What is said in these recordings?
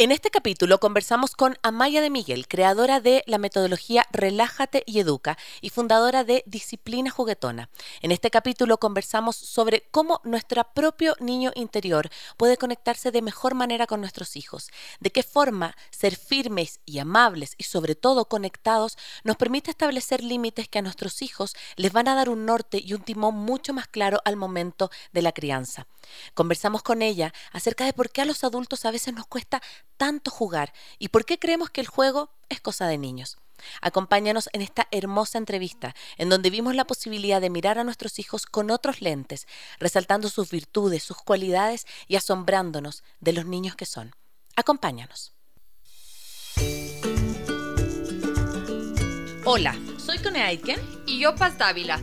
En este capítulo conversamos con Amaya de Miguel, creadora de la metodología Relájate y Educa y fundadora de Disciplina Juguetona. En este capítulo conversamos sobre cómo nuestro propio niño interior puede conectarse de mejor manera con nuestros hijos, de qué forma ser firmes y amables y sobre todo conectados nos permite establecer límites que a nuestros hijos les van a dar un norte y un timón mucho más claro al momento de la crianza. Conversamos con ella acerca de por qué a los adultos a veces nos cuesta tanto jugar y por qué creemos que el juego es cosa de niños. Acompáñanos en esta hermosa entrevista, en donde vimos la posibilidad de mirar a nuestros hijos con otros lentes, resaltando sus virtudes, sus cualidades y asombrándonos de los niños que son. Acompáñanos. Hola, soy Cone Aitken y yo Paz Dávila.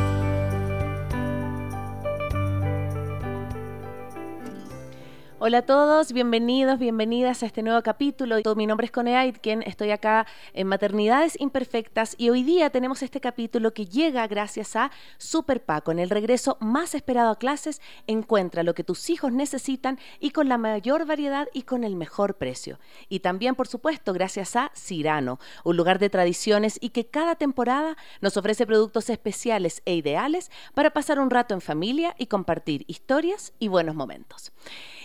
Hola a todos, bienvenidos, bienvenidas a este nuevo capítulo. Mi nombre es Cone Aitken, estoy acá en Maternidades Imperfectas y hoy día tenemos este capítulo que llega gracias a Super Paco. En el regreso más esperado a clases, encuentra lo que tus hijos necesitan y con la mayor variedad y con el mejor precio. Y también, por supuesto, gracias a Cirano, un lugar de tradiciones y que cada temporada nos ofrece productos especiales e ideales para pasar un rato en familia y compartir historias y buenos momentos.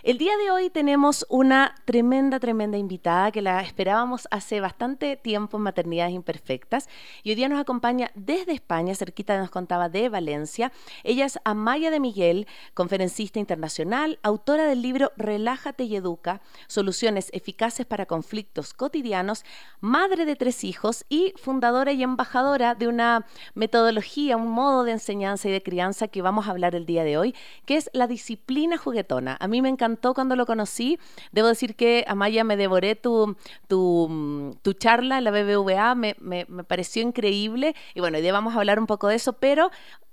El día de hoy tenemos una tremenda, tremenda invitada que la esperábamos hace bastante tiempo en Maternidades Imperfectas y hoy día nos acompaña desde España, cerquita nos contaba de Valencia. Ella es Amaya de Miguel, conferencista internacional, autora del libro Relájate y Educa, soluciones eficaces para conflictos cotidianos, madre de tres hijos y fundadora y embajadora de una metodología, un modo de enseñanza y de crianza que vamos a hablar el día de hoy, que es la disciplina juguetona. A mí me encanta cuando lo conocí. Debo decir que, Amaya, me devoré tu, tu, tu charla en la BBVA, me, me, pareció increíble. Y bueno, hoy vamos a hablar un poco de eso, pero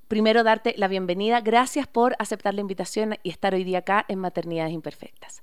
primero darte la bienvenida. Gracias por aceptar la invitación y estar hoy día acá en Maternidades Imperfectas.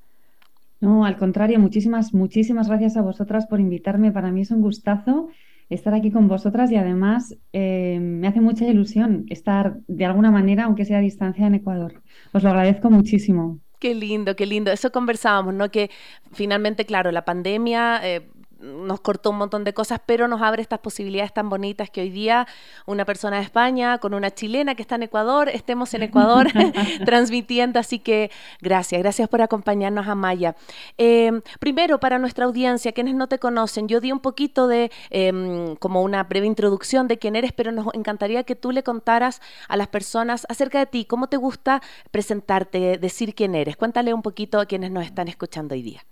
No, al contrario, muchísimas, muchísimas gracias a vosotras por invitarme. Para mí es un gustazo estar aquí con vosotras y además eh, me hace mucha ilusión estar de alguna manera, aunque sea a distancia, en Ecuador. Os lo agradezco muchísimo. Qué lindo, qué lindo. Eso conversábamos, ¿no? Que finalmente, claro, la pandemia eh, nos cortó un montón de cosas, pero nos abre estas posibilidades tan bonitas que hoy día una persona de España con una chilena que está en Ecuador, estemos en Ecuador transmitiendo. Así que gracias, gracias por acompañarnos a Maya. Eh, primero, para nuestra audiencia, quienes no te conocen, yo di un poquito de eh, como una breve introducción de quién eres, pero nos encantaría que tú le contaras a las personas acerca de ti, cómo te gusta presentarte, decir quién eres. Cuéntale un poquito a quienes nos están escuchando hoy día.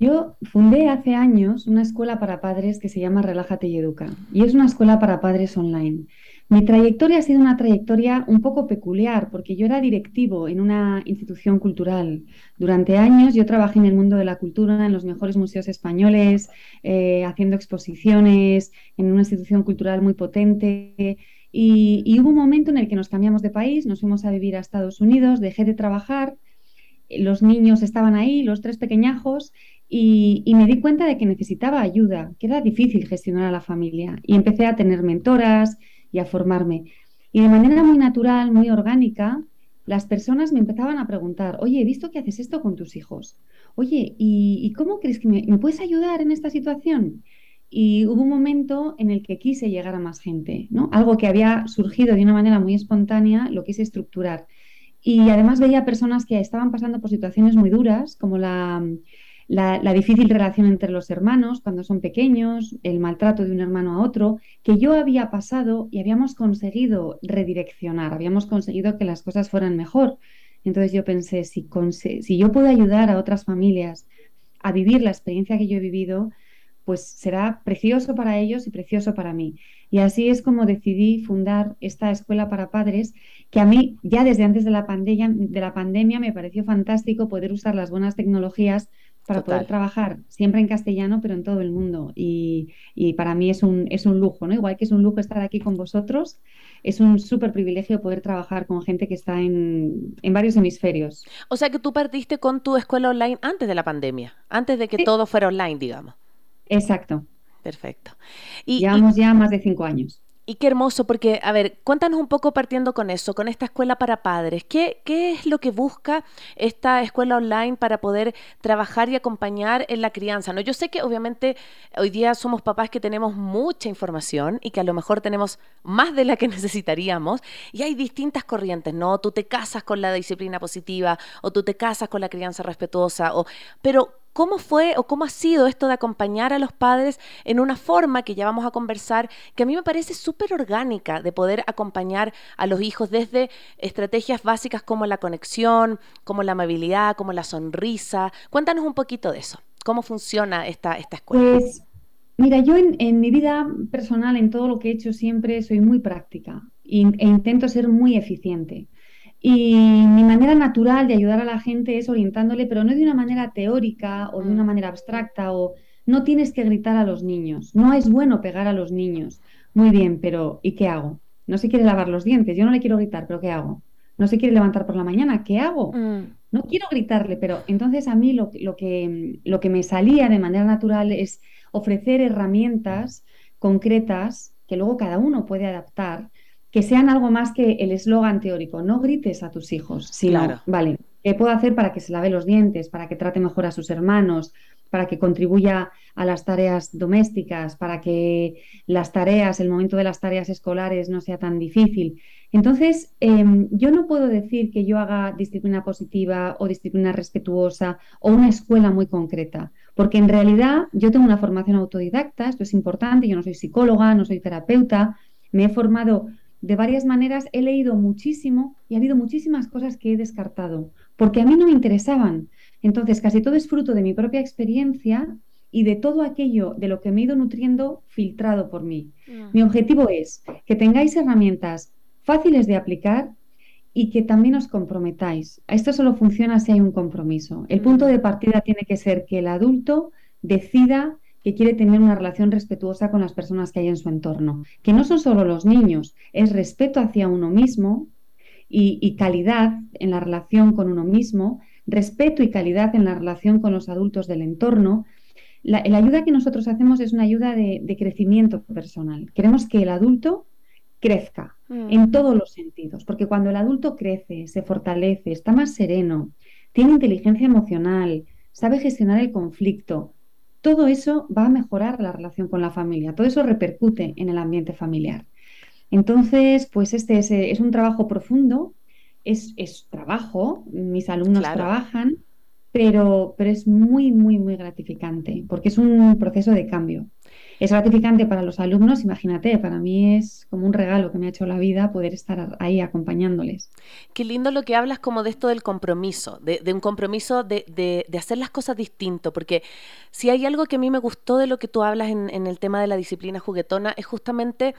Yo fundé hace años una escuela para padres que se llama Relájate y Educa y es una escuela para padres online. Mi trayectoria ha sido una trayectoria un poco peculiar porque yo era directivo en una institución cultural. Durante años yo trabajé en el mundo de la cultura, en los mejores museos españoles, eh, haciendo exposiciones, en una institución cultural muy potente. Y, y hubo un momento en el que nos cambiamos de país, nos fuimos a vivir a Estados Unidos, dejé de trabajar los niños estaban ahí, los tres pequeñajos, y, me di cuenta de que necesitaba ayuda, que era difícil gestionar a la familia. Y empecé a tener mentoras y a formarme. Y de manera muy natural, muy orgánica, las personas me empezaban a preguntar, oye, he visto que haces esto con tus hijos. Oye, ¿y, cómo crees que me, me, puedes ayudar en esta situación? Y hubo un momento en el que quise llegar a más gente, ¿no? Algo que había surgido de una manera muy espontánea, lo quise estructurar. Y además veía personas que estaban pasando por situaciones muy duras, como la, la, difícil relación entre los hermanos cuando son pequeños, el maltrato de un hermano a otro, que yo había pasado y habíamos conseguido redireccionar, habíamos conseguido que las cosas fueran mejor. Entonces yo pensé, si, si yo puedo ayudar a otras familias a vivir la experiencia que yo he vivido, pues será precioso para ellos y precioso para mí. Y así es como decidí fundar esta escuela para padres, que a mí ya desde antes de la pandemia, de la pandemia me pareció fantástico poder usar las buenas tecnologías para poder trabajar siempre en castellano, pero en todo el mundo. Y, para mí es un, es un lujo, ¿no? Igual que es un lujo estar aquí con vosotros, es un súper privilegio poder trabajar con gente que está en, varios hemisferios. O sea que tú partiste con tu escuela online antes de la pandemia, antes de que todo fuera online, digamos. Exacto. Perfecto. Y, Llevamos ya más de cinco años. Y qué hermoso, porque, a ver, cuéntanos un poco partiendo con eso, con esta escuela para padres. ¿Qué, ¿Qué es lo que busca esta escuela online para poder trabajar y acompañar en la crianza? ¿no? Yo sé que obviamente hoy día somos papás que tenemos mucha información y que a lo mejor tenemos más de la que necesitaríamos y hay distintas corrientes, ¿no? Tú te casas con la disciplina positiva o tú te casas con la crianza respetuosa, o, pero ¿Cómo fue o cómo ha sido esto de acompañar a los padres en una forma que ya vamos a conversar, que a mí me parece súper orgánica de poder acompañar a los hijos desde estrategias básicas como la conexión, como la amabilidad, como la sonrisa? Cuéntanos un poquito de eso. ¿Cómo funciona esta, escuela? Pues mira, yo en, mi vida personal, en todo lo que he hecho siempre, soy muy práctica e intento ser muy eficiente. Y mi manera natural de ayudar a la gente es orientándole, pero no de una manera teórica o de una mm. manera abstracta o no tienes que gritar a los niños, no es bueno pegar a los niños. Muy bien, pero ¿y qué hago? No se quiere lavar los dientes, yo no le quiero gritar, pero ¿qué hago? No se quiere levantar por la mañana, ¿qué hago? Mm. No quiero gritarle, pero entonces a mí lo, lo, que, lo que me salía de manera natural es ofrecer herramientas concretas que luego cada uno puede adaptar que sean algo más que el eslogan teórico. No grites a tus hijos, sino, claro. vale, ¿qué puedo hacer para que se lave los dientes, para que trate mejor a sus hermanos, para que contribuya a las tareas domésticas, para que las tareas, el momento de las tareas escolares no sea tan difícil? Entonces, em, yo no puedo decir que yo haga disciplina positiva o disciplina respetuosa o una escuela muy concreta, porque en realidad yo tengo una formación autodidacta, esto es importante, yo no soy psicóloga, no soy terapeuta, me he formado de varias maneras he leído muchísimo y ha habido muchísimas cosas que he descartado, porque a mí no me interesaban. Entonces, casi todo es fruto de mi propia experiencia y de todo aquello de lo que me he ido nutriendo filtrado por mí. Mi objetivo es que tengáis herramientas fáciles de aplicar y que también os comprometáis. Esto solo funciona si hay un compromiso. El punto mm. de partida tiene que ser que el adulto decida que quiere tener una relación respetuosa con las personas que hay en su entorno, que no son solo los niños, es respeto hacia uno mismo y, calidad en la relación con uno mismo, respeto y calidad en la relación con los adultos del entorno. La, ayuda que nosotros hacemos es una ayuda de, crecimiento personal. Queremos que el adulto crezca mm. en todos los sentidos, porque cuando el adulto crece, se fortalece, está más sereno, tiene inteligencia emocional, sabe gestionar el conflicto, todo eso va a mejorar la relación con la familia, todo eso repercute en el ambiente familiar. Entonces, pues este es, un trabajo profundo, es, trabajo, mis alumnos trabajan, pero, pero es muy, muy, muy gratificante, porque es un proceso de cambio es gratificante para los alumnos, imagínate, para mí es como un regalo que me ha hecho la vida poder estar ahí acompañándoles. Qué lindo lo que hablas como de esto del compromiso, de, un compromiso de, de, hacer las cosas distinto, porque si hay algo que a mí me gustó de lo que tú hablas en, en el tema de la disciplina juguetona, es justamente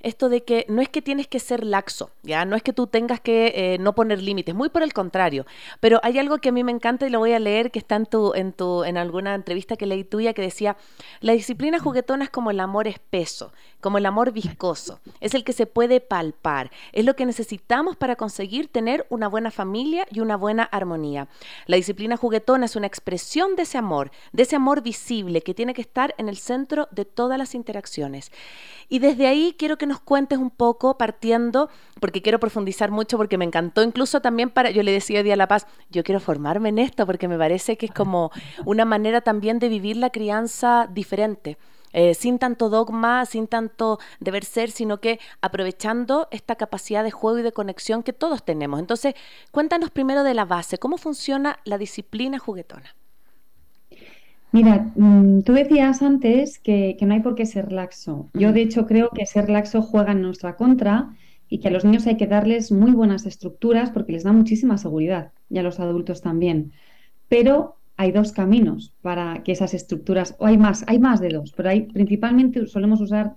esto de que no es que tienes que ser laxo, ya no es que tú tengas que eh, no poner límites, muy por el contrario. Pero hay algo que a mí me encanta y lo voy a leer que está en tu, en tu, en alguna entrevista que leí tuya que decía la disciplina juguetona es como el amor espeso, como el amor viscoso, es el que se puede palpar, es lo que necesitamos para conseguir tener una buena familia y una buena armonía. La disciplina juguetona es una expresión de ese amor, de ese amor visible que tiene que estar en el centro de todas las interacciones. Y desde ahí quiero que nos cuentes un poco partiendo, porque quiero profundizar mucho, porque me encantó incluso también para, yo le decía a Día La Paz, yo quiero formarme en esto, porque me parece que es como una manera también de vivir la crianza diferente. Eh, sin tanto dogma, sin tanto deber ser, sino que aprovechando esta capacidad de juego y de conexión que todos tenemos. Entonces, cuéntanos primero de la base, ¿cómo funciona la disciplina juguetona? Mira, mm, tú decías antes que, no hay por qué ser laxo. Yo, de hecho, creo que ser laxo juega en nuestra contra y que a los niños hay que darles muy buenas estructuras porque les da muchísima seguridad y a los adultos también. Pero hay dos caminos para que esas estructuras, o hay más, hay más de dos, pero hay principalmente solemos usar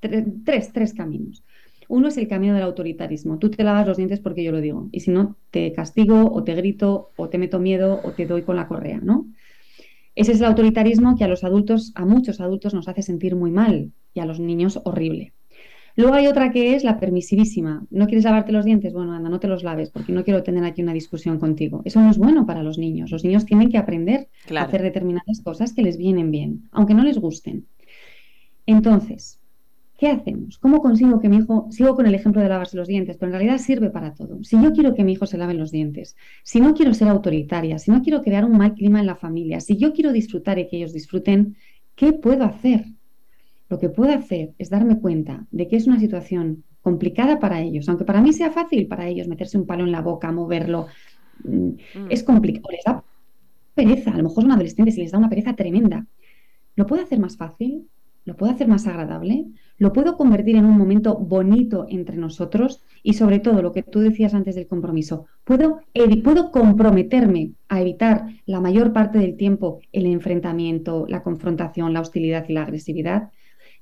tres, tres caminos. Uno es el camino del autoritarismo. Tú te lavas los dientes porque yo lo digo. Y si no, te castigo o te grito o te meto miedo o te doy con la correa, ¿no? Ese es el autoritarismo que a los adultos, a muchos adultos nos hace sentir muy mal y a los niños horrible. Luego hay otra que es la permisivísima. ¿No quieres lavarte los dientes? Bueno, anda, no te los laves porque no quiero tener aquí una discusión contigo. Eso no es bueno para los niños. Los niños tienen que aprender a hacer determinadas cosas que les vienen bien, aunque no les gusten. Entonces, ¿Qué hacemos? ¿Cómo consigo que mi hijo, sigo con el ejemplo de lavarse los dientes, pero en realidad sirve para todo? Si yo quiero que mi hijo se lave los dientes, si no quiero ser autoritaria, si no quiero crear un mal clima en la familia, si yo quiero disfrutar y que ellos disfruten, ¿qué puedo hacer? Lo que puedo hacer es darme cuenta de que es una situación complicada para ellos, aunque para mí sea fácil para ellos meterse un palo en la boca, moverlo, mm, mm. es complicado, les da pereza, a lo mejor son adolescentes y les da una pereza tremenda. ¿Lo puedo hacer más fácil? ¿Lo puedo hacer más agradable? ¿Lo puedo convertir en un momento bonito entre nosotros? Y sobre todo, lo que tú decías antes del compromiso, ¿puedo, ¿puedo comprometerme a evitar la mayor parte del tiempo el enfrentamiento, la confrontación, la hostilidad y la agresividad?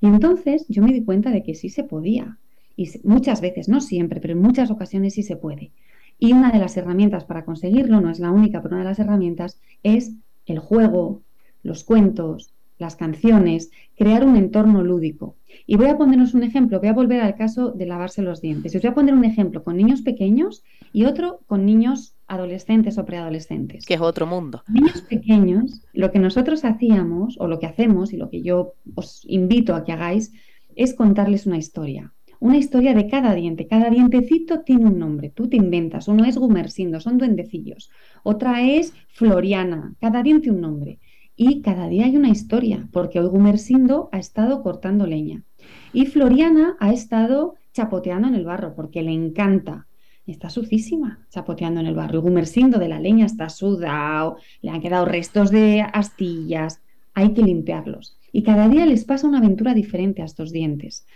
Y entonces yo me di cuenta de que sí se podía. Y muchas veces, no siempre, pero en muchas ocasiones sí se puede. Y una de las herramientas para conseguirlo, no es la única, pero una de las herramientas es el juego, los cuentos, las canciones, crear un entorno lúdico. Y voy a ponernos un ejemplo, voy a volver al caso de lavarse los dientes. Os voy a poner un ejemplo con niños pequeños y otro con niños adolescentes o preadolescentes. Que es otro mundo. Niños pequeños, lo que nosotros hacíamos o lo que hacemos y lo que yo os invito a que hagáis es contarles una historia. Una historia de cada diente. Cada dientecito tiene un nombre. Tú te inventas. Uno es Gumersindo, son duendecillos. Otra es Floriana. Cada diente un nombre y cada día hay una historia, porque hoy Gumersindo ha estado cortando leña y Floriana ha estado chapoteando en el barro porque le encanta. Está sucísima chapoteando en el barro. Y Gumersindo de la leña está sudado, le han quedado restos de astillas, hay que limpiarlos. Y cada día les pasa una aventura diferente a estos dientes.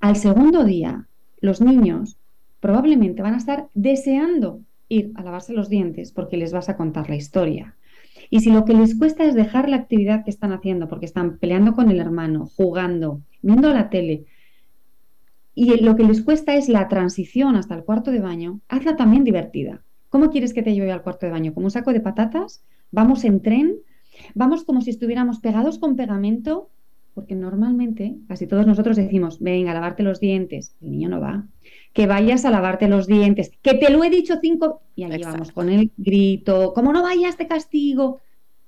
Al segundo día, los niños probablemente van a estar deseando ir a lavarse los dientes porque les vas a contar la historia. Y si lo que les cuesta es dejar la actividad que están haciendo, porque están peleando con el hermano, jugando, viendo la tele, y lo que les cuesta es la transición hasta el cuarto de baño, hazla también divertida. ¿Cómo quieres que te lleve al cuarto de baño? ¿Como un saco de patatas? ¿Vamos en tren? ¿Vamos como si estuviéramos pegados con pegamento? Porque normalmente casi todos nosotros decimos, venga, lavarte los dientes. El niño no va. Que vayas a lavarte los dientes. Que te lo he dicho cinco. Y ahí vamos con el grito. Como no vayas, te castigo.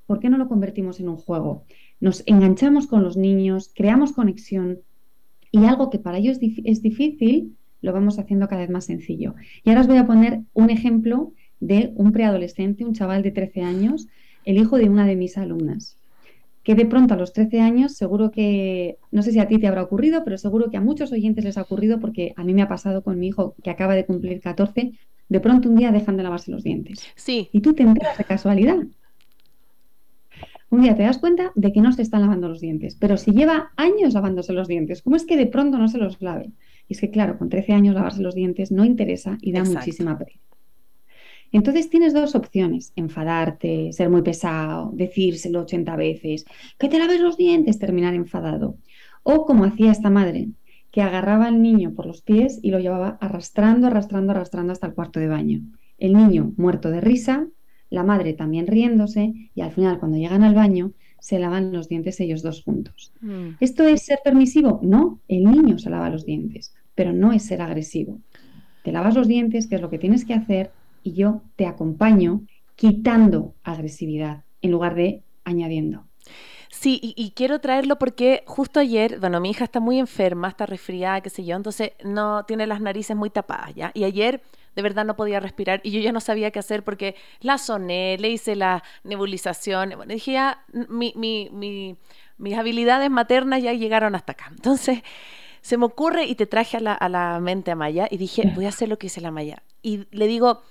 ¿Por qué no lo convertimos en un juego? Nos enganchamos con los niños, creamos conexión y algo que para ellos es difícil, lo vamos haciendo cada vez más sencillo. Y ahora os voy a poner un ejemplo de un preadolescente, un chaval de 13 años, el hijo de una de mis alumnas que de pronto a los 13 años, seguro que, no sé si a ti te habrá ocurrido, pero seguro que a muchos oyentes les ha ocurrido porque a mí me ha pasado con mi hijo que acaba de cumplir 14, de pronto un día dejan de lavarse los dientes. Sí. Y tú te enteras de casualidad. Un día te das cuenta de que no se están lavando los dientes, pero si lleva años lavándose los dientes, ¿cómo es que de pronto no se los lave? Y es que, claro, con 13 años lavarse los dientes no interesa y da muchísima pena. Entonces tienes dos opciones, enfadarte, ser muy pesado, decírselo 80 veces, que te laves los dientes, terminar enfadado. O como hacía esta madre, que agarraba al niño por los pies y lo llevaba arrastrando, arrastrando, arrastrando hasta el cuarto de baño. El niño muerto de risa, la madre también riéndose y al final cuando llegan al baño se lavan los dientes ellos dos juntos. Mm. ¿Esto es ser permisivo? No, el niño se lava los dientes, pero no es ser agresivo. Te lavas los dientes, que es lo que tienes que hacer, y yo te acompaño quitando agresividad en lugar de añadiendo. Sí, y, quiero traerlo porque justo ayer, bueno, mi hija está muy enferma, está resfriada, qué sé yo, entonces no tiene las narices muy tapadas, ¿ya? Y ayer de verdad no podía respirar y yo ya no sabía qué hacer porque la soné, le hice la nebulización, bueno, dije ya, mi, mi, mis habilidades maternas ya llegaron hasta acá. Entonces se me ocurre y te traje a la, a la mente a Maya y dije, voy a hacer lo que hice la Maya. Y le digo,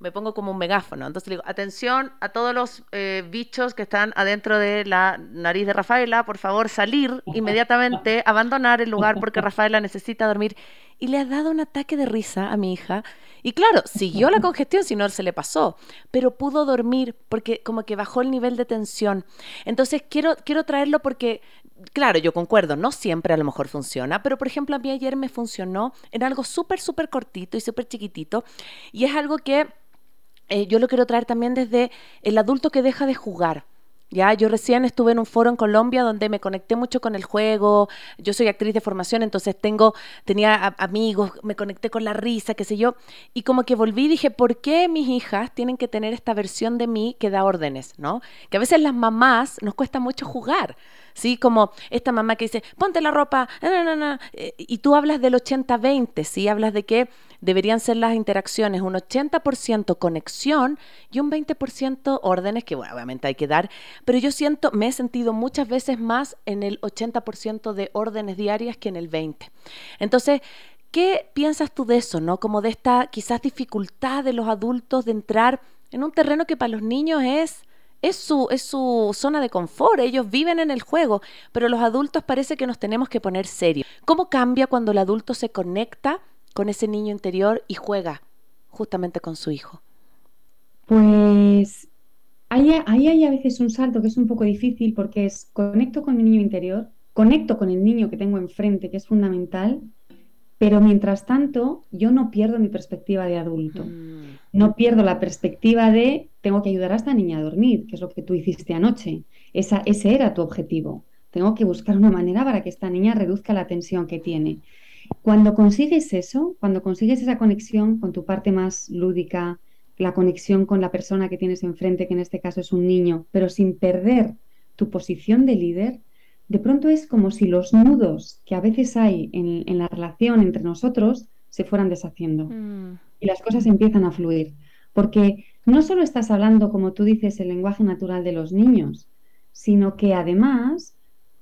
me pongo como un megáfono. Entonces le digo, atención a todos los eh, bichos que están adentro de la nariz de Rafaela, por favor salir inmediatamente, abandonar el lugar porque Rafaela necesita dormir. Y le ha dado un ataque de risa a mi hija. Y claro, siguió la congestión, si no se le pasó, pero pudo dormir porque como que bajó el nivel de tensión. Entonces quiero, quiero traerlo porque, claro, yo concuerdo, no siempre a lo mejor funciona, pero por ejemplo a mí ayer me funcionó en algo súper, súper cortito y súper chiquitito. Y es algo que eh, yo lo quiero traer también desde el adulto que deja de jugar. Ya, yo recién estuve en un foro en Colombia donde me conecté mucho con el juego. Yo soy actriz de formación, entonces tengo, tenía amigos, me conecté con la risa, qué sé yo. Y como que volví y dije, ¿por qué mis hijas tienen que tener esta versión de mí que da órdenes, no? Que a veces las mamás nos cuesta mucho jugar. ¿sí? Como esta mamá que dice, ponte la ropa, eh, y tú hablas del 80-20, ¿sí? Hablas de que deberían ser las interacciones un 80% conexión y un 20% órdenes, que bueno, obviamente hay que dar, pero yo siento, me he sentido muchas veces más en el 80% de órdenes diarias que en el 20%. Entonces, ¿qué piensas tú de eso, no? Como de esta quizás dificultad de los adultos de entrar en un terreno que para los niños es es su, es su zona de confort, ellos viven en el juego, pero los adultos parece que nos tenemos que poner serios. ¿Cómo cambia cuando el adulto se conecta con ese niño interior y juega justamente con su hijo? Pues ahí, ahí hay a veces un salto que es un poco difícil porque es conecto con mi niño interior, conecto con el niño que tengo enfrente, que es fundamental, pero mientras tanto yo no pierdo mi perspectiva de adulto. Mm. No pierdo la perspectiva de tengo que ayudar a esta niña a dormir, que es lo que tú hiciste anoche. Esa, ese era tu objetivo. Tengo que buscar una manera para que esta niña reduzca la tensión que tiene. Cuando consigues eso, cuando consigues esa conexión con tu parte más lúdica, la conexión con la persona que tienes enfrente, que en este caso es un niño, pero sin perder tu posición de líder, de pronto es como si los nudos que a veces hay en, la relación entre nosotros se fueran deshaciendo mm. y las cosas empiezan a fluir. Porque no solo estás hablando, como tú dices, el lenguaje natural de los niños, sino que además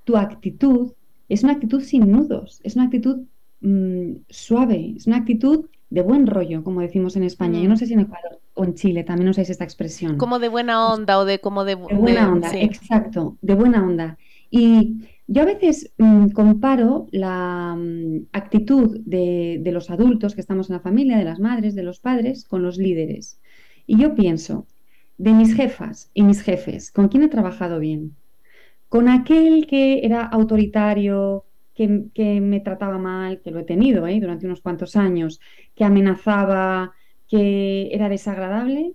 tu actitud es una actitud sin nudos, es una actitud Mm, suave, es una actitud de buen rollo, como decimos en España. Yo no mm. sé si en Ecuador o en Chile también usáis esta expresión. Como de buena onda o de como de... buena onda, exacto, de buena onda. Y yo a veces mm, comparo la actitud de, de, los adultos que estamos en la familia, de las madres, de los padres, con los líderes. Y yo pienso, de mis jefas y mis jefes, ¿con quién he trabajado bien? Con aquel que era autoritario, que, me trataba mal, que lo he tenido ¿eh? durante unos cuantos años, que amenazaba, que era desagradable,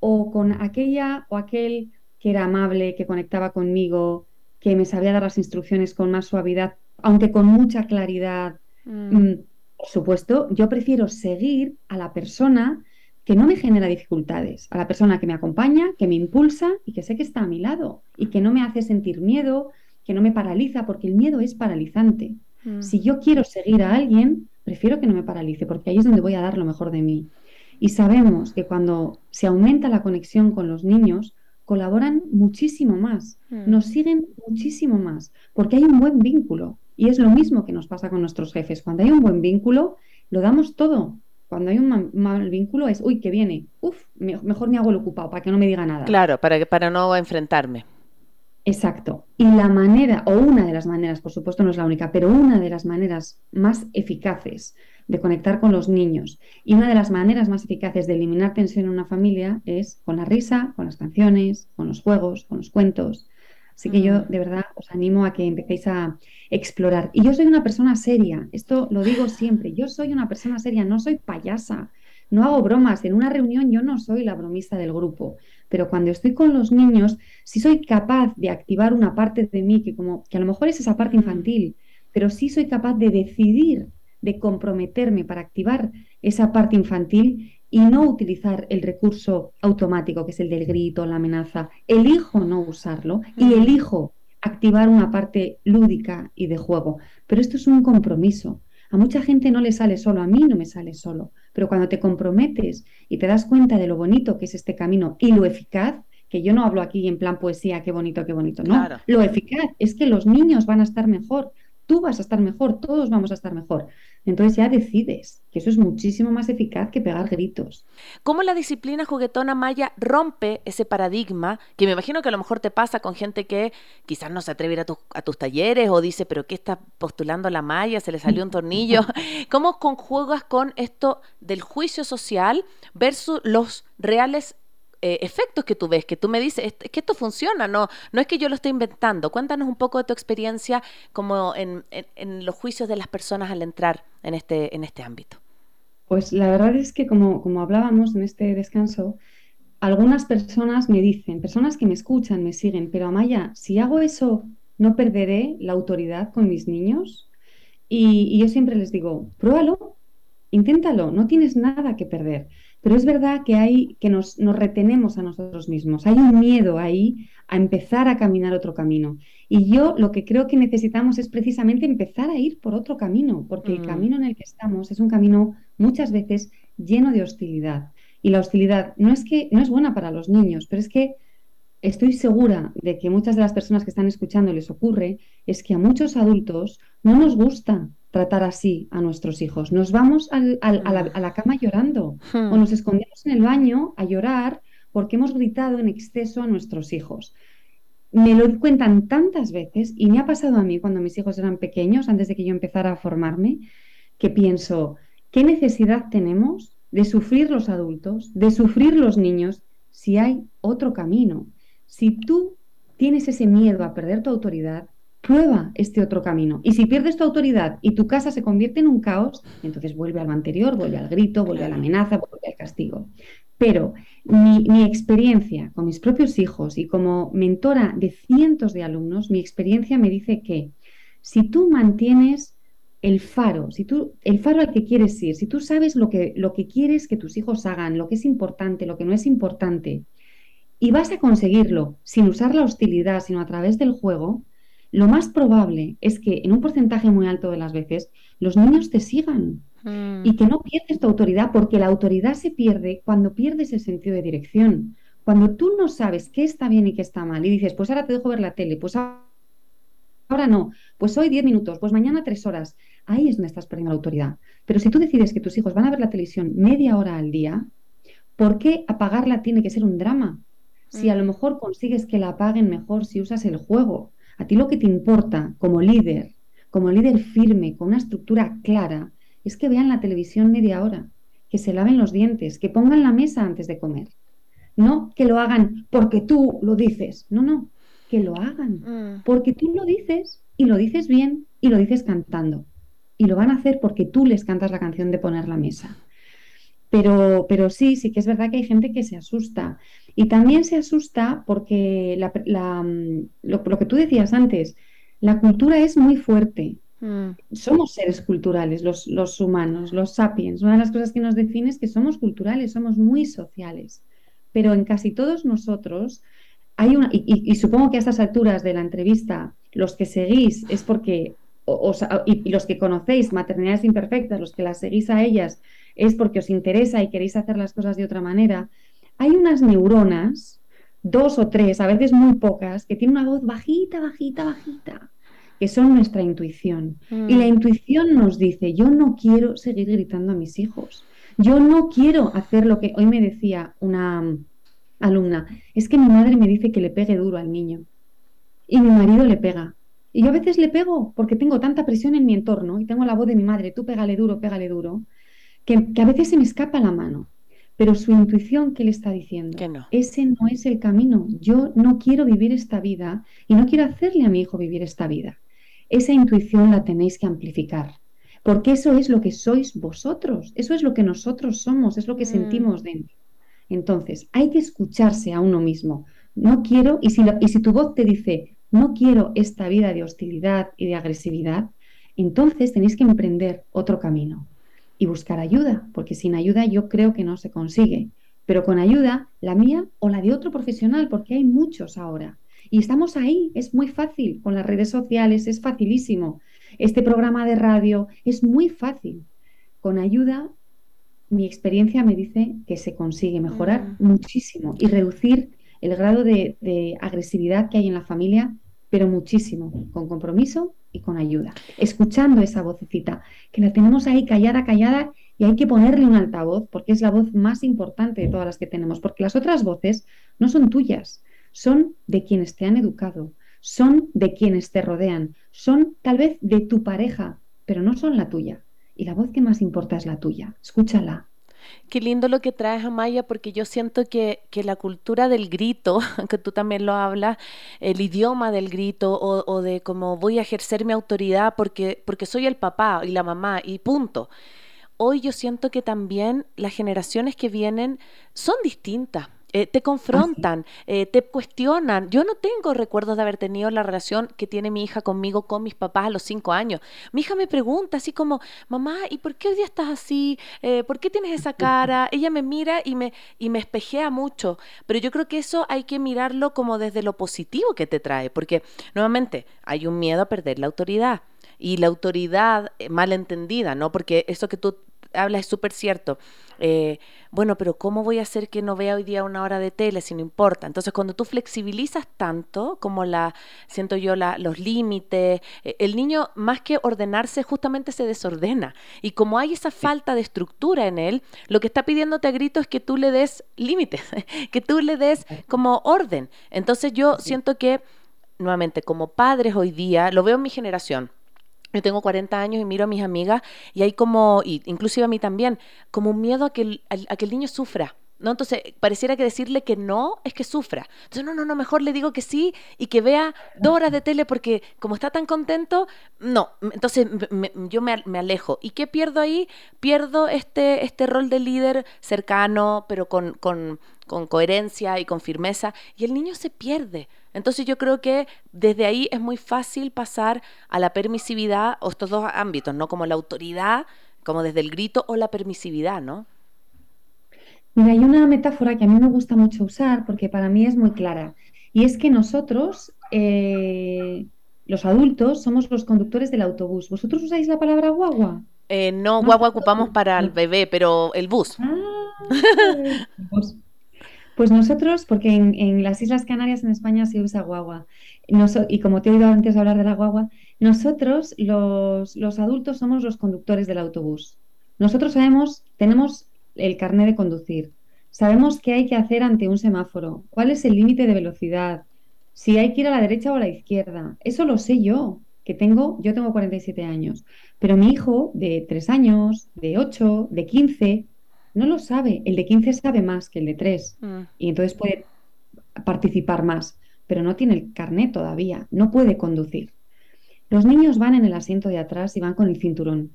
o con aquella o aquel que era amable, que conectaba conmigo, que me sabía dar las instrucciones con más suavidad, aunque con mucha claridad. Mm. Mm, por supuesto, yo prefiero seguir a la persona que no me genera dificultades, a la persona que me acompaña, que me impulsa y que sé que está a mi lado y que no me hace sentir miedo, que no me paraliza, porque el miedo es paralizante. Mm. Si yo quiero seguir a alguien, prefiero que no me paralice, porque ahí es donde voy a dar lo mejor de mí. Y sabemos que cuando se aumenta la conexión con los niños, colaboran muchísimo más, mm. nos siguen muchísimo más, porque hay un buen vínculo. Y es lo mismo que nos pasa con nuestros jefes. Cuando hay un buen vínculo, lo damos todo. Cuando hay un mal, vínculo es, uy, que viene, uf, mejor me hago el ocupado para que no me diga nada. Claro, para, para no enfrentarme. Exacto. Y la manera, o una de las maneras, por supuesto no es la única, pero una de las maneras más eficaces de conectar con los niños y una de las maneras más eficaces de eliminar tensión en una familia es con la risa, con las canciones, con los juegos, con los cuentos. Así que yo de verdad os animo a que empecéis a explorar. Y yo soy una persona seria, esto lo digo siempre, yo soy una persona seria, no soy payasa, no hago bromas, en una reunión yo no soy la bromista del grupo pero cuando estoy con los niños, si soy capaz de activar una parte de mí que como que a lo mejor es esa parte infantil, pero sí soy capaz de decidir, de comprometerme para activar esa parte infantil y no utilizar el recurso automático que es el del grito, la amenaza. Elijo no usarlo y elijo activar una parte lúdica y de juego. Pero esto es un compromiso. A mucha gente no le sale solo, a mí no me sale solo. Pero cuando te comprometes y te das cuenta de lo bonito que es este camino y lo eficaz, que yo no hablo aquí en plan poesía, qué bonito, qué bonito, no. Lo eficaz es que los niños van a estar mejor tú vas a estar mejor, todos vamos a estar mejor. Entonces ya decides que eso es muchísimo más eficaz que pegar gritos. ¿Cómo la disciplina juguetona maya rompe ese paradigma que me imagino que a lo mejor te pasa con gente que quizás no se atreve a ir a, tus talleres o dice, pero ¿qué está postulando la maya? ¿Se le salió un tornillo? ¿Cómo conjugas con esto del juicio social versus los reales eh, efectos que tú ves, que tú me dices, es que esto funciona, no, no es que yo lo esté inventando. Cuéntanos un poco de tu experiencia como en, los juicios de las personas al entrar en este, en este ámbito. Pues la verdad es que como, como hablábamos en este descanso, algunas personas me dicen, personas que me escuchan, me siguen, pero Amaya, si hago eso, ¿no perderé la autoridad con mis niños? Y, y yo siempre les digo, pruébalo, inténtalo, no tienes nada que perder. Pero es verdad que hay que nos, retenemos a nosotros mismos. Hay un miedo ahí a empezar a caminar otro camino. Y yo lo que creo que necesitamos es precisamente empezar a ir por otro camino, porque el mm. camino en el que estamos es un camino muchas veces lleno de hostilidad. Y la hostilidad no es que no es buena para los niños, pero es que estoy segura de que muchas de las personas que están escuchando les ocurre es que a muchos adultos no nos gusta tratar así a nuestros hijos. Nos vamos a, la, cama llorando hmm. o nos escondemos en el baño a llorar porque hemos gritado en exceso a nuestros hijos. Me lo cuentan tantas veces y me ha pasado a mí cuando mis hijos eran pequeños, antes de que yo empezara a formarme, que pienso, ¿qué necesidad tenemos de sufrir los adultos, de sufrir los niños, si hay otro camino? Si tú tienes ese miedo a perder tu autoridad, prueba este otro camino. Y si pierdes tu autoridad y tu casa se convierte en un caos, entonces vuelve a lo anterior, vuelve al grito, vuelve a la amenaza, vuelve al castigo. Pero mi, experiencia con mis propios hijos y como mentora de cientos de alumnos, mi experiencia me dice que si tú mantienes el faro, si tú, el faro al que quieres ir, si tú sabes lo que, lo que quieres que tus hijos hagan, lo que es importante, lo que no es importante, y vas a conseguirlo sin usar la hostilidad, sino a través del juego, lo más probable es que en un porcentaje muy alto de las veces los niños te sigan y mm. que no pierdes tu autoridad, porque la autoridad se pierde cuando pierdes el sentido de dirección. Cuando tú no sabes qué está bien y qué está mal y dices, pues ahora te dejo ver la tele, pues ahora no, pues hoy 10 minutos, pues mañana 3 horas, ahí es donde estás perdiendo la autoridad. Pero si tú decides que tus hijos van a ver la televisión media hora al día, ¿por qué apagarla tiene que ser un drama? Si a lo mm. mejor consigues que la apaguen mejor si usas el juego, a ti lo que te importa como líder, como líder firme, con una estructura clara, es que vean la televisión media hora, que se laven los dientes, que pongan la mesa antes de comer. No que lo hagan porque tú lo dices. No, no, que lo hagan mm. porque tú lo dices y lo dices bien y lo dices cantando. Y lo van a hacer porque tú les cantas la canción de poner la mesa. Pero, pero sí, sí que es verdad que hay gente que se asusta. Y también se asusta porque mm, lo, que tú decías antes, la cultura es muy fuerte. Mm. Somos seres culturales, los, los, humanos, los sapiens. Una de las cosas que nos define es que somos culturales, somos muy sociales. Pero en casi todos nosotros hay una, y, supongo que a estas alturas de la entrevista, los que seguís es porque, y, y los que conocéis maternidades imperfectas, los que las seguís a ellas, es porque os interesa y queréis hacer las cosas de otra manera hay unas neuronas, dos o tres, a veces muy pocas, que tienen una voz bajita, bajita, bajita, que son nuestra intuición. Mm. Y la intuición nos dice, yo no quiero seguir gritando a mis hijos. Yo no quiero hacer lo que hoy me decía una mm, alumna, es que mi madre me dice que le pegue duro al niño y mi marido le pega. Y yo a veces le pego porque tengo tanta presión en mi entorno y tengo la voz de mi madre, tú pégale duro, pégale duro, que, que a veces se me escapa la mano pero su intuición, ¿qué le está diciendo? Que no. Ese no es el camino. Yo no quiero vivir esta vida y no quiero hacerle a mi hijo vivir esta vida. Esa intuición la tenéis que amplificar, porque eso es lo que sois vosotros, eso es lo que nosotros somos, es lo que mm. sentimos dentro. Entonces, hay que escucharse a uno mismo. No quiero, y si, y si tu voz te dice, no quiero esta vida de hostilidad y de agresividad, entonces tenéis que emprender otro camino y buscar ayuda, porque sin ayuda yo creo que no se consigue. Pero con ayuda, la mía o la de otro profesional, porque hay muchos ahora. Y estamos ahí, es muy fácil, con las redes sociales es facilísimo. Este programa de radio es muy fácil. Con ayuda, mi experiencia me dice que se consigue mejorar mm. muchísimo y reducir el grado de, de agresividad que hay en la familia, pero muchísimo, con compromiso y con ayuda, escuchando esa vocecita, que la tenemos ahí callada, callada, y hay que ponerle un altavoz, porque es la voz más importante de todas las que tenemos, porque las otras voces no son tuyas, son de quienes te han educado, son de quienes te rodean, son tal vez de tu pareja, pero no son la tuya. Y la voz que más importa es la tuya. Escúchala. Qué lindo lo que traes, Amaya, porque yo siento que, que la cultura del grito, que tú también lo hablas, el idioma del grito o, o, de cómo voy a ejercer mi autoridad porque, porque soy el papá y la mamá y punto. Hoy yo siento que también las generaciones que vienen son distintas. Eh, te confrontan, eh, te cuestionan. Yo no tengo recuerdos de haber tenido la relación que tiene mi hija conmigo, con mis papás a los cinco años. Mi hija me pregunta así como, mamá, ¿y por qué hoy día estás así? Eh, ¿Por qué tienes esa cara? Ella me mira y me, y me espejea mucho. Pero yo creo que eso hay que mirarlo como desde lo positivo que te trae, porque nuevamente hay un miedo a perder la autoridad. Y la autoridad mal entendida, ¿no? Porque eso que tú habla es súper cierto. Eh, bueno, pero ¿cómo voy a hacer que no vea hoy día una hora de tele si no importa? Entonces, cuando tú flexibilizas tanto, como la, siento yo, la, los límites, eh, el niño más que ordenarse justamente se desordena. Y como hay esa falta de estructura en él, lo que está pidiéndote a grito es que tú le des límites, que tú le des como orden. Entonces, yo siento que, nuevamente, como padres hoy día, lo veo en mi generación, yo tengo 40 años y miro a mis amigas y hay como, y inclusive a mí también, como un miedo a que el, a, que el niño sufra. ¿No? Entonces, pareciera que decirle que no es que sufra. Entonces, no, no, no, mejor le digo que sí y que vea dos horas de tele porque como está tan contento, no. Entonces, yo me, me, alejo. ¿Y qué pierdo ahí? Pierdo este, este rol de líder cercano, pero con, con, con coherencia y con firmeza, y el niño se pierde. Entonces yo creo que desde ahí es muy fácil pasar a la permisividad o estos dos ámbitos, ¿no? Como la autoridad, como desde el grito o la permisividad, ¿no? Mira, hay una metáfora que a mí me gusta mucho usar porque para mí es muy clara. Y es que nosotros, eh, los adultos, somos los conductores del autobús. ¿Vosotros usáis la palabra guagua? Eh, no, guagua ocupamos para el bebé, pero el bus. Ah, pues nosotros, porque en, las Islas Canarias en España se usa guagua, y como te he oído antes hablar de la guagua, nosotros los, los adultos somos los conductores del autobús. Nosotros sabemos, tenemos el carnet de conducir, sabemos qué hay que hacer ante un semáforo, cuál es el límite de velocidad, si hay que ir a la derecha o a la izquierda. Eso lo sé yo, que tengo, yo tengo 47 años, pero mi hijo de 3 años, de 8, de 15, no lo sabe. El de 15 sabe más que el de 3 mm. y entonces puede participar más, pero no tiene el carnet todavía, no puede conducir. Los niños van en el asiento de atrás y van con el cinturón.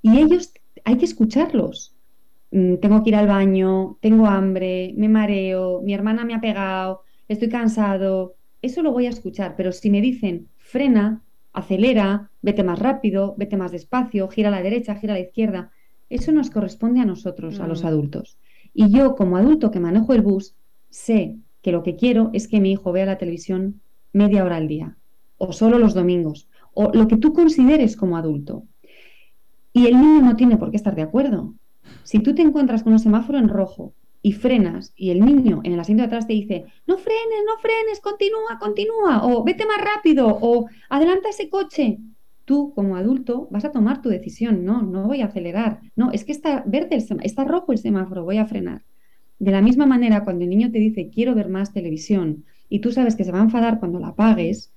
Y ellos hay que escucharlos. Mm, tengo que ir al baño, tengo hambre, me mareo, mi hermana me ha pegado, estoy cansado. Eso lo voy a escuchar, pero si me dicen frena, acelera, vete más rápido, vete más despacio, gira a la derecha, gira a la izquierda, eso nos corresponde a nosotros, a los mm. adultos. Y yo, como adulto que manejo el bus, sé que lo que quiero es que mi hijo vea la televisión media hora al día, o solo los domingos, o lo que tú consideres como adulto. Y el niño no tiene por qué estar de acuerdo. Si tú te encuentras con un semáforo en rojo y frenas y el niño en el asiento de atrás te dice, no frenes, no frenes, continúa, continúa, o vete más rápido, o adelanta ese coche, tú como adulto vas a tomar tu decisión, no, no voy a acelerar, no, es que está verde el está rojo el semáforo, voy a frenar. De la misma manera, cuando el niño te dice quiero ver más televisión y tú sabes que se va a enfadar cuando la apagues,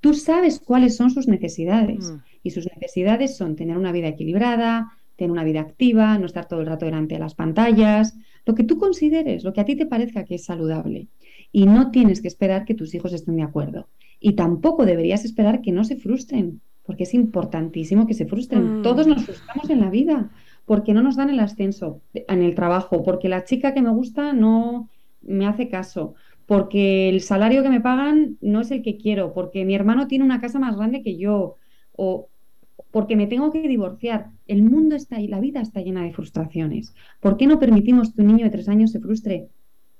tú sabes cuáles son sus necesidades. Mm. Y sus necesidades son tener una vida equilibrada, tener una vida activa, no estar todo el rato delante de las pantallas, lo que tú consideres, lo que a ti te parezca que es saludable. Y no tienes que esperar que tus hijos estén de acuerdo. Y tampoco deberías esperar que no se frustren, porque es importantísimo que se frustren. Mm. Todos nos frustramos en la vida porque no nos dan el ascenso en el trabajo, porque la chica que me gusta no me hace caso, porque el salario que me pagan no es el que quiero, porque mi hermano tiene una casa más grande que yo, o porque me tengo que divorciar. El mundo está ahí, la vida está llena de frustraciones. ¿Por qué no permitimos que un niño de tres años se frustre?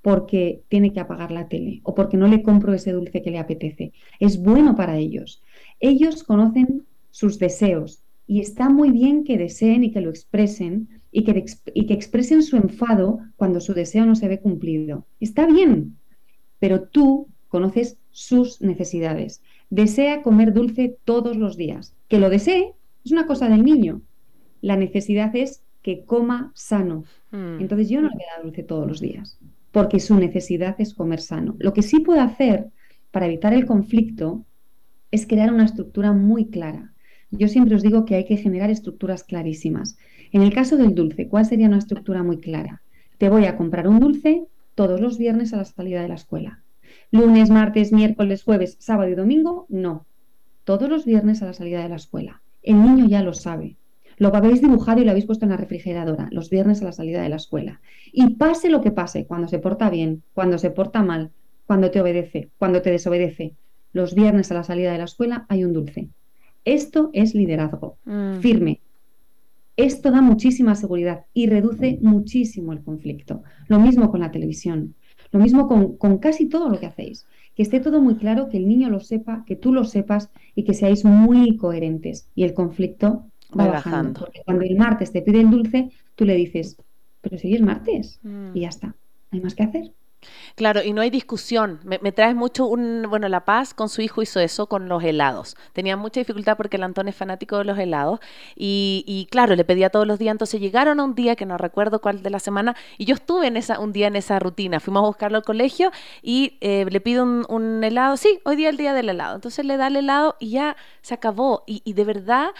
Porque tiene que apagar la tele o porque no le compro ese dulce que le apetece. Es bueno para ellos. Ellos conocen sus deseos y está muy bien que deseen y que lo expresen y que, y que expresen su enfado cuando su deseo no se ve cumplido. Está bien, pero tú conoces sus necesidades. Desea comer dulce todos los días. Que lo desee es una cosa del niño. La necesidad es que coma sano. Mm. Entonces yo no le voy a dar dulce todos los días, porque su necesidad es comer sano. Lo que sí puedo hacer para evitar el conflicto es crear una estructura muy clara. Yo siempre os digo que hay que generar estructuras clarísimas. En el caso del dulce, ¿cuál sería una estructura muy clara? Te voy a comprar un dulce todos los viernes a la salida de la escuela. Lunes, martes, miércoles, jueves, sábado y domingo, no. Todos los viernes a la salida de la escuela. El niño ya lo sabe. Lo habéis dibujado y lo habéis puesto en la refrigeradora los viernes a la salida de la escuela. Y pase lo que pase, cuando se porta bien, cuando se porta mal, cuando te obedece, cuando te desobedece, los viernes a la salida de la escuela hay un dulce. Esto es liderazgo, mm. firme. Esto da muchísima seguridad y reduce muchísimo el conflicto. Lo mismo con la televisión, lo mismo con, con casi todo lo que hacéis. Que esté todo muy claro, que el niño lo sepa, que tú lo sepas y que seáis muy coherentes. Y el conflicto va, bajando. Porque cuando el martes te pide el dulce, tú le dices, pero si es martes. Mm. Y ya está. Hay más que hacer. Claro, y no hay discusión. Me, traes mucho un, bueno, La Paz con su hijo hizo eso con los helados. Tenía mucha dificultad porque el Antón es fanático de los helados y, y, claro, le pedía todos los días. Entonces llegaron a un día que no recuerdo cuál de la semana y yo estuve en esa, un día en esa rutina. Fuimos a buscarlo al colegio y eh, le pido un, helado. Sí, hoy día es el día del helado. Entonces le da el helado y ya se acabó. Y, y de verdad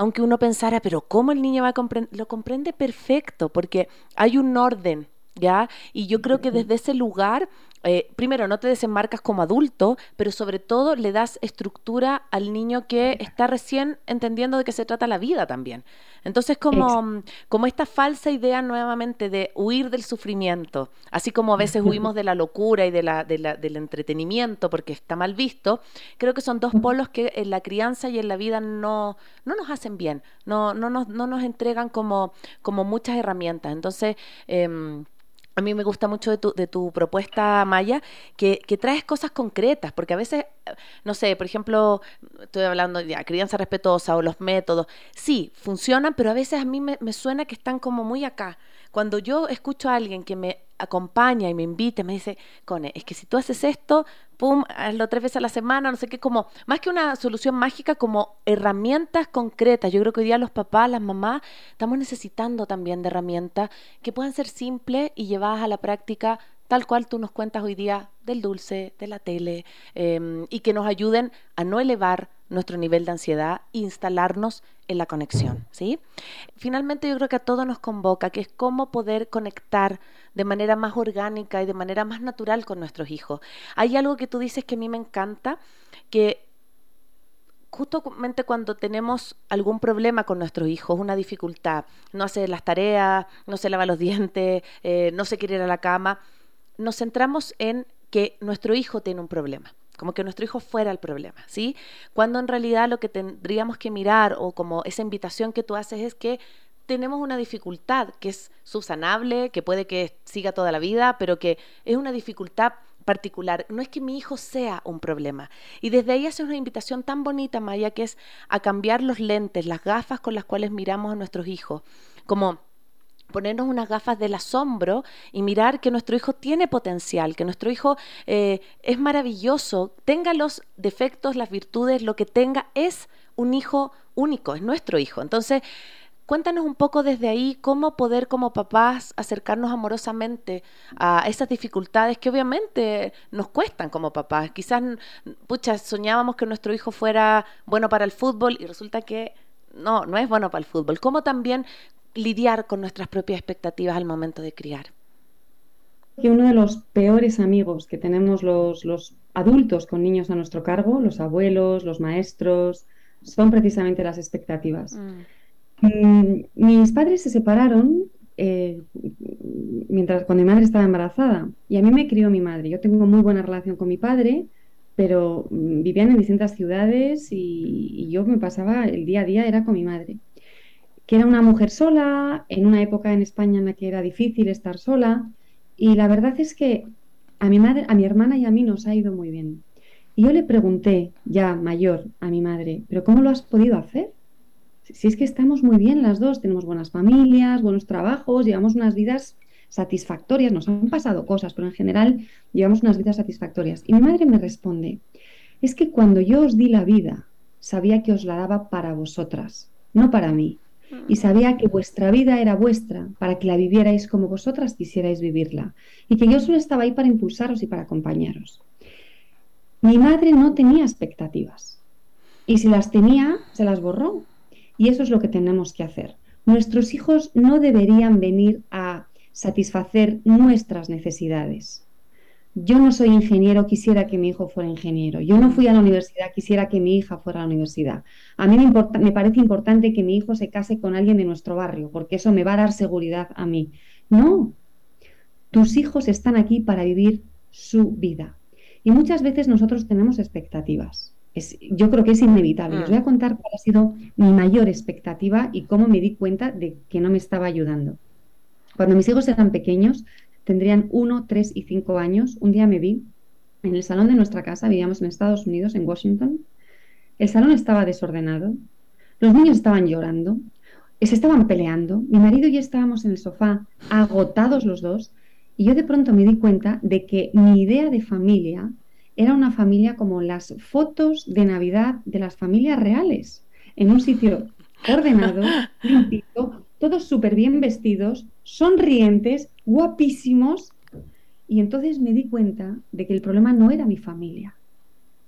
aunque uno pensara, pero ¿cómo el niño va a comprender? Lo comprende perfecto, porque hay un orden ¿ya? Y yo creo que desde ese lugar, eh, primero, no te desembarcas como adulto, pero sobre todo le das estructura al niño que está recién entendiendo de qué se trata la vida también. Entonces, como, como esta falsa idea nuevamente de huir del sufrimiento, así como a veces huimos de la locura y de la, del entretenimiento porque está mal visto, creo que son dos polos que en la crianza y en la vida no, no nos hacen bien, no, no, nos, no nos entregan como, como muchas herramientas. Entonces, eh, a mí me gusta mucho de tu, de tu propuesta, Maya, que, que, traes cosas concretas, porque a veces, no sé, por ejemplo, estoy hablando de crianza respetuosa o los métodos, sí, funcionan, pero a veces a mí me, me suena que están como muy acá. Cuando yo escucho a alguien que me acompaña y me invita, me dice, Cone, es que si tú haces esto, pum, hazlo tres veces a la semana, no sé qué, como, más que una solución mágica, como herramientas concretas. Yo creo que hoy día los papás, las mamás, estamos necesitando también de herramientas que puedan ser simples y llevadas a la práctica tal cual tú nos cuentas hoy día del dulce, de la tele, em, y que nos ayuden a no elevar nuestro nivel de ansiedad e instalarnos en la conexión, ¿sí? Finalmente yo creo que a todo nos convoca, que es cómo poder conectar de manera más orgánica y de manera más natural con nuestros hijos. Hay algo que tú dices que a mí me encanta, que justamente cuando tenemos algún problema con nuestros hijos, una dificultad, no hace las tareas, no se lava los dientes, eh, no se quiere ir a la cama, nos centramos en que nuestro hijo tiene un problema, como que nuestro hijo fuera el problema, ¿sí? Cuando en realidad lo que tendríamos que mirar o como esa invitación que tú haces es que tenemos una dificultad que es subsanable, que puede que siga toda la vida, pero que es una dificultad particular. No es que mi hijo sea un problema. Y desde ahí hace una invitación tan bonita, Maya, que es a cambiar los lentes, las gafas con las cuales miramos a nuestros hijos. Como ponernos unas gafas del asombro y mirar que nuestro hijo tiene potencial, que nuestro hijo eh, es maravilloso, tenga los defectos, las virtudes, lo que tenga, es un hijo único, es nuestro hijo. Entonces, cuéntanos un poco desde ahí cómo poder como papás acercarnos amorosamente a esas dificultades que obviamente nos cuestan como papás. Quizás, pucha, soñábamos que nuestro hijo fuera bueno para el fútbol y resulta que no, no es bueno para el fútbol. ¿Cómo también lidiar con nuestras propias expectativas al momento de criar. Que uno de los peores amigos que tenemos los, los adultos con niños a nuestro cargo, los abuelos, los maestros, son precisamente las expectativas. Mm. Mm, mis padres se separaron eh, mientras cuando mi madre estaba embarazada y a mí me crió mi madre. Yo tengo muy buena relación con mi padre, pero mm, vivían en distintas ciudades y yo me pasaba el día a día era con mi madre que era una mujer sola, en una época en España en la que era difícil estar sola, y la verdad es que a mi madre, a mi hermana y a mí nos ha ido muy bien. Y yo le pregunté, ya mayor, a mi madre, ¿pero cómo lo has podido hacer? Si es que estamos muy bien las dos, tenemos buenas familias, buenos trabajos, llevamos unas vidas satisfactorias, nos han pasado cosas, pero en general llevamos unas vidas satisfactorias. Y mi madre me responde, es que cuando yo os di la vida, sabía que os la daba para vosotras, no para mí. Y sabía que vuestra vida era vuestra, para que la vivierais como vosotras quisierais vivirla. Y que yo solo estaba ahí para impulsaros y para acompañaros. Mi madre no tenía expectativas. Y si las tenía, se las borró. Y eso es lo que tenemos que hacer. Nuestros hijos no deberían venir a satisfacer nuestras necesidades. Yo no soy ingeniero, quisiera que mi hijo fuera ingeniero. Yo no fui a la universidad, quisiera que mi hija fuera a la universidad. A mí me, me, parece importante que mi hijo se case con alguien de nuestro barrio, porque eso me va a dar seguridad a mí. No, tus hijos están aquí para vivir su vida. Y muchas veces nosotros tenemos expectativas. yo creo que es inevitable. Les voy a mm. contar cuál ha sido mi mayor expectativa y cómo me di cuenta de que no me estaba ayudando. Cuando mis hijos eran pequeños, tendrían uno, tres y cinco años, un día me vi en el salón de nuestra casa, vivíamos en Estados Unidos, en Washington. El salón estaba desordenado, los niños estaban llorando, se estaban peleando, mi marido y yo estábamos en el sofá, agotados los dos, y yo de pronto me di cuenta de que mi idea de familia era una familia como las fotos de Navidad de las familias reales, en un sitio ordenado, limpito, todos súper bien vestidos, sonrientes, guapísimos. Y entonces me di cuenta de que el problema no era mi familia,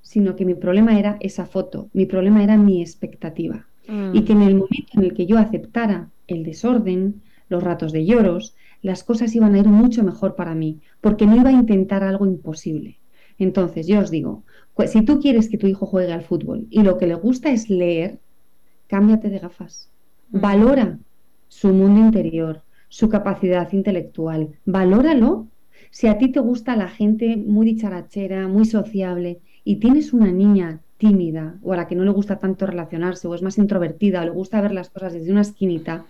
sino que mi problema era esa foto, mi problema era mi expectativa. Y mm. que en el momento en el que yo aceptara el desorden, los ratos de lloros, las cosas iban a ir mucho mejor para mí, porque no iba a intentar algo imposible. Entonces, yo os digo, pues, si tú quieres que tu hijo juegue al fútbol y lo que le gusta es leer, cámbiate de gafas. Mm. Valora su mundo interior, su capacidad intelectual. Valóralo. Si a ti te gusta la gente muy dicharachera, muy sociable, y tienes una niña tímida o a la que no le gusta tanto relacionarse o es más introvertida o le gusta ver las cosas desde una esquinita,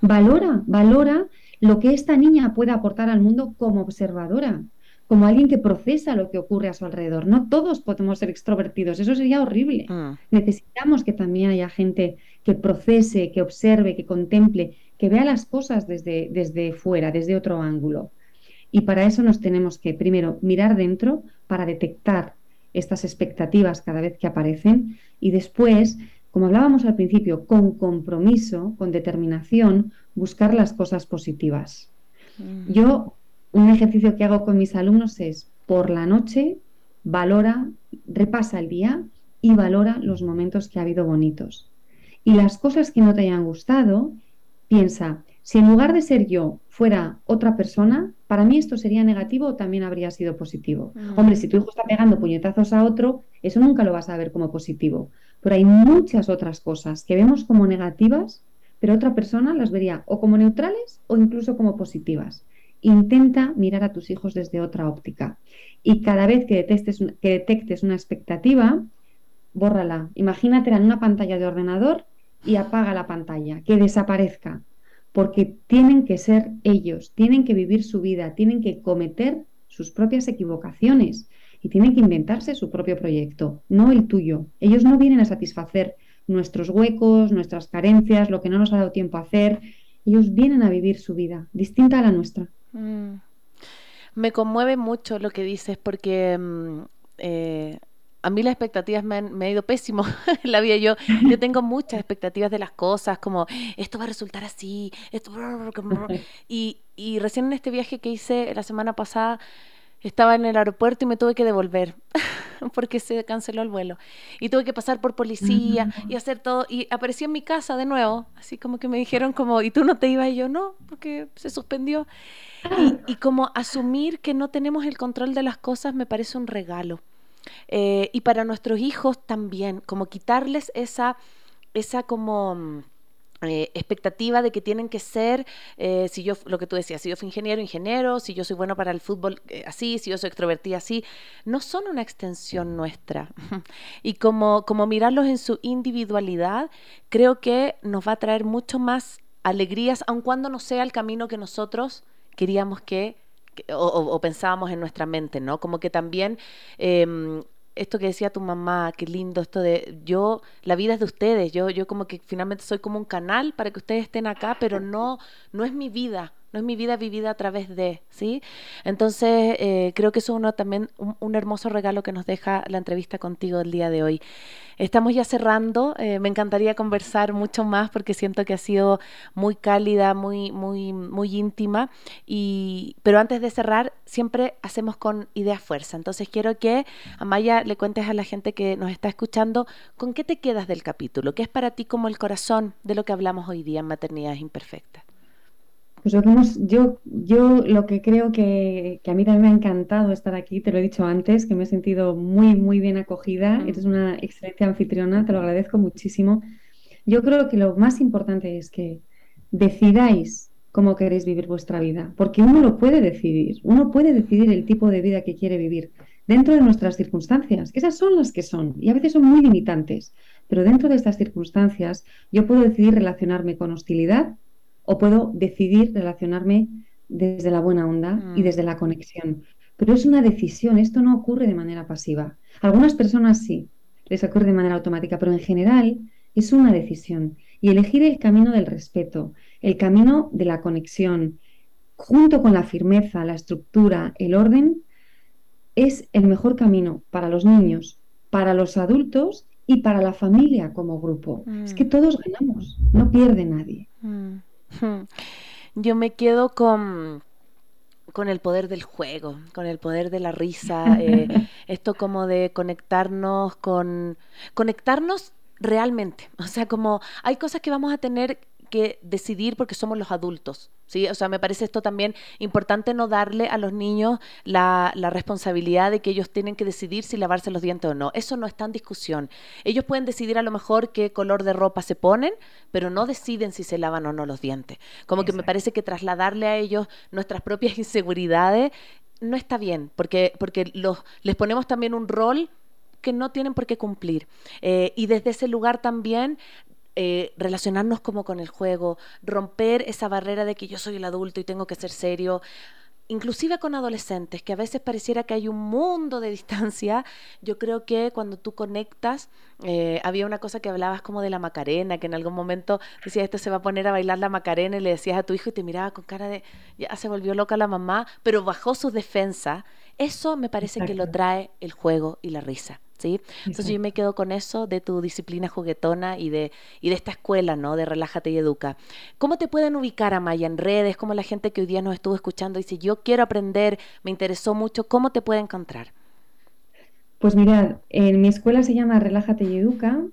valora, valora lo que esta niña puede aportar al mundo como observadora, como alguien que procesa lo que ocurre a su alrededor. No todos podemos ser extrovertidos, eso sería horrible. Mm. Necesitamos que también haya gente que procese, que observe, que contemple, que vea las cosas desde, desde fuera, desde otro ángulo. Y para eso nos tenemos que, primero, mirar dentro para detectar estas expectativas cada vez que aparecen y después como hablábamos al principio, con compromiso, con determinación, buscar las cosas positivas. Mm. Yo, un ejercicio que hago con mis alumnos es, por la noche, valora, repasa el día y valora los momentos que ha habido bonitos. Y las cosas que no te hayan gustado, piensa, si en lugar de ser yo fuera otra persona, para mí esto sería negativo o también habría sido positivo. Mm. Hombre, si tu hijo está pegando puñetazos a otro, eso nunca lo vas a ver como positivo. Pero hay muchas otras cosas que vemos como negativas, pero otra persona las vería o como neutrales o incluso como positivas. Intenta mirar a tus hijos desde otra óptica. Y cada vez que detectes, que detectes una expectativa, bórrala. Imagínatela en una pantalla de ordenador y apaga la pantalla, que desaparezca. Porque tienen que ser ellos, tienen que vivir su vida, tienen que cometer sus propias equivocaciones y tienen que inventarse su propio proyecto, no el tuyo. Ellos no vienen a satisfacer nuestros huecos, nuestras carencias, lo que no nos ha dado tiempo a hacer. Ellos vienen a vivir su vida, distinta a la nuestra. Mm. Me conmueve mucho lo que dices porque mm, eh, a mí las expectativas me han, ido pésimo en la vida. Yo, yo tengo muchas expectativas de las cosas, como esto va a resultar así, esto... Y, y recién en este viaje que hice la semana pasada, estaba en el aeropuerto y me tuve que devolver porque se canceló el vuelo. Y tuve que pasar por policía y hacer todo. Y aparecí en mi casa de nuevo, así como que me dijeron como, ¿y tú no te ibas? Y yo, no, porque se suspendió. Y, como asumir que no tenemos el control de las cosas me parece un regalo. Eh, y para nuestros hijos también, como quitarles esa, esa como mm, eh, expectativa de que tienen que ser, eh, si yo, lo que tú decías, si yo fui ingeniero, ingeniero, si yo soy bueno para el fútbol, eh, así, si yo soy extrovertida, así, no son una extensión nuestra. y como, como mirarlos en su individualidad, creo que nos va a traer mucho más alegrías, aun cuando no sea el camino que nosotros queríamos que, o, o, pensábamos en nuestra mente, ¿no? Como que también em, esto que decía tu mamá, qué lindo esto de yo, la vida es de ustedes, yo, yo como que finalmente soy como un canal para que ustedes estén acá, pero no, no es mi vida, no es mi vida vivida a través de, ¿sí? Entonces, eh, creo que eso es uno, también un, hermoso regalo que nos deja la entrevista contigo el día de hoy. Estamos ya cerrando, eh, me encantaría conversar mucho más porque siento que ha sido muy cálida, muy, muy, muy íntima, y, pero antes de cerrar, siempre hacemos con idea fuerza. Entonces, quiero que, Amaya, le cuentes a la gente que nos está escuchando, ¿con qué te quedas del capítulo? ¿Qué es para ti como el corazón de lo que hablamos hoy día en Maternidades Imperfectas? Pues yo, yo lo que creo que, a mí también me ha encantado estar aquí, te lo he dicho antes, que me he sentido muy, muy bien acogida. Mm. Eres una excelente anfitriona, te lo agradezco muchísimo. Yo creo que lo más importante es que decidáis cómo queréis vivir vuestra vida, porque uno lo puede decidir, uno puede decidir el tipo de vida que quiere vivir dentro de nuestras circunstancias, que esas son las que son, y a veces son muy limitantes, pero dentro de estas circunstancias yo puedo decidir relacionarme con hostilidad o puedo decidir relacionarme desde la buena onda y mm. desde la conexión. Pero es una decisión, esto no ocurre de manera pasiva. Algunas personas sí, les ocurre de manera automática, pero en general es una decisión. Y elegir el camino del respeto, el camino de la conexión, junto con la firmeza, la estructura, el orden, es el mejor camino para los niños, para los adultos y para la familia como grupo. Es que mm. todos ganamos, no pierde nadie. Mm. Yo me quedo con, con el poder del juego, con el poder de la risa, eh, esto como de conectarnos con, conectarnos realmente, o sea, como hay cosas que vamos a tener que decidir porque somos los adultos. ¿Sí? O sea, me parece esto también importante no darle a los niños la, la, responsabilidad de que ellos tienen que decidir si lavarse los dientes o no. Eso no está en discusión. Ellos pueden decidir a lo mejor qué color de ropa se ponen, pero no deciden si se lavan o no los dientes. Como que me parece que trasladarle a ellos nuestras propias inseguridades no está bien, porque, porque los, les ponemos también un rol que no tienen por qué cumplir. Eh, y desde ese lugar también eh, relacionarnos como con el juego, romper esa barrera de que yo soy el adulto y tengo que ser serio, inclusive con adolescentes, que a veces pareciera que hay un mundo de distancia, yo creo que cuando tú conectas, eh, había una cosa que hablabas como de la Macarena, que en algún momento decías, esto se va a poner a bailar la Macarena y le decías a tu hijo y te miraba con cara de, ya se volvió loca la mamá, pero bajó su defensa. Eso me parece que lo trae el juego y la risa. ¿Sí? Entonces yo me quedo con eso de tu disciplina juguetona y de, y de esta escuela, ¿no? De Relájate y Educa. ¿Cómo te pueden ubicar, Amaya, en redes? ¿Cómo la gente que hoy día nos estuvo escuchando dice, yo quiero aprender, me interesó mucho, ¿cómo te puede encontrar? Pues mirad, en mi escuela se llama Relájate y Educa,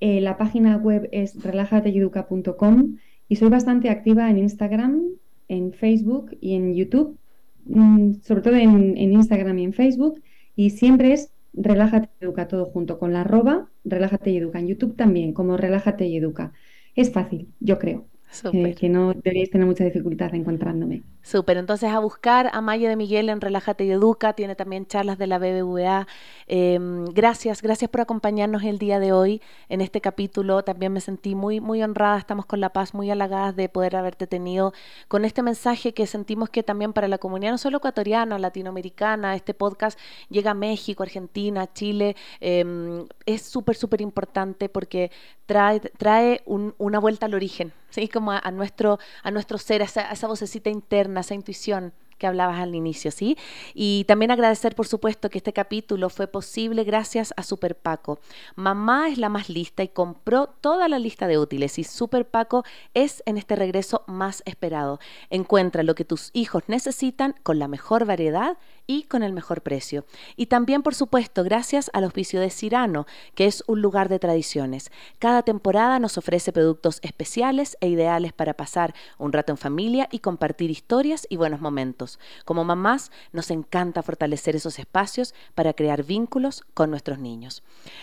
eh, la página web es relájateyeduca.com y soy bastante activa en Instagram, en Facebook y en YouTube, mm, sobre todo en, en Instagram y en Facebook, y siempre es Relájate y Educa todo junto con la arroba, Relájate y Educa. En YouTube también, como Relájate y Educa. Es fácil, yo creo. Eh, que no deberíais tener mucha dificultad encontrándome. Súper, entonces a buscar a Maya de Miguel en Relájate y Educa, tiene también charlas de la BBVA. Em, gracias, gracias por acompañarnos el día de hoy en este capítulo. También me sentí muy, muy honrada, estamos con La Paz, muy halagadas de poder haberte tenido con este mensaje que sentimos que también para la comunidad, no solo ecuatoriana, latinoamericana, este podcast llega a México, Argentina, Chile. Em, es súper, súper importante porque trae, trae una vuelta al origen, ¿sí? como a, nuestro, a nuestro ser, a esa vocecita interna esa intuición que hablabas al inicio, ¿sí? Y también agradecer, por supuesto, que este capítulo fue posible gracias a Super Paco. Mamá es la más lista y compró toda la lista de útiles y Super Paco es en este regreso más esperado. Encuentra lo que tus hijos necesitan con la mejor variedad y con el mejor precio. Y también, por supuesto, gracias al auspicio de Cirano, que es un lugar de tradiciones. Cada temporada nos ofrece productos especiales e ideales para pasar un rato en familia y compartir historias y buenos momentos. Como mamás, nos encanta fortalecer esos espacios para crear vínculos con nuestros niños.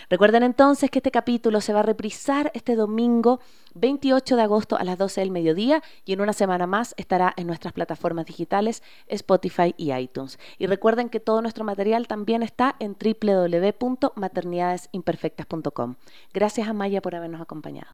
Recuerden entonces que este capítulo se va a reprisar este domingo 28 de agosto a las 12 del mediodía y en una semana más estará en nuestras plataformas digitales Spotify y iTunes. Y recuerden que todo nuestro material también está en www.maternidadesimperfectas.com. Gracias a Maya por habernos acompañado.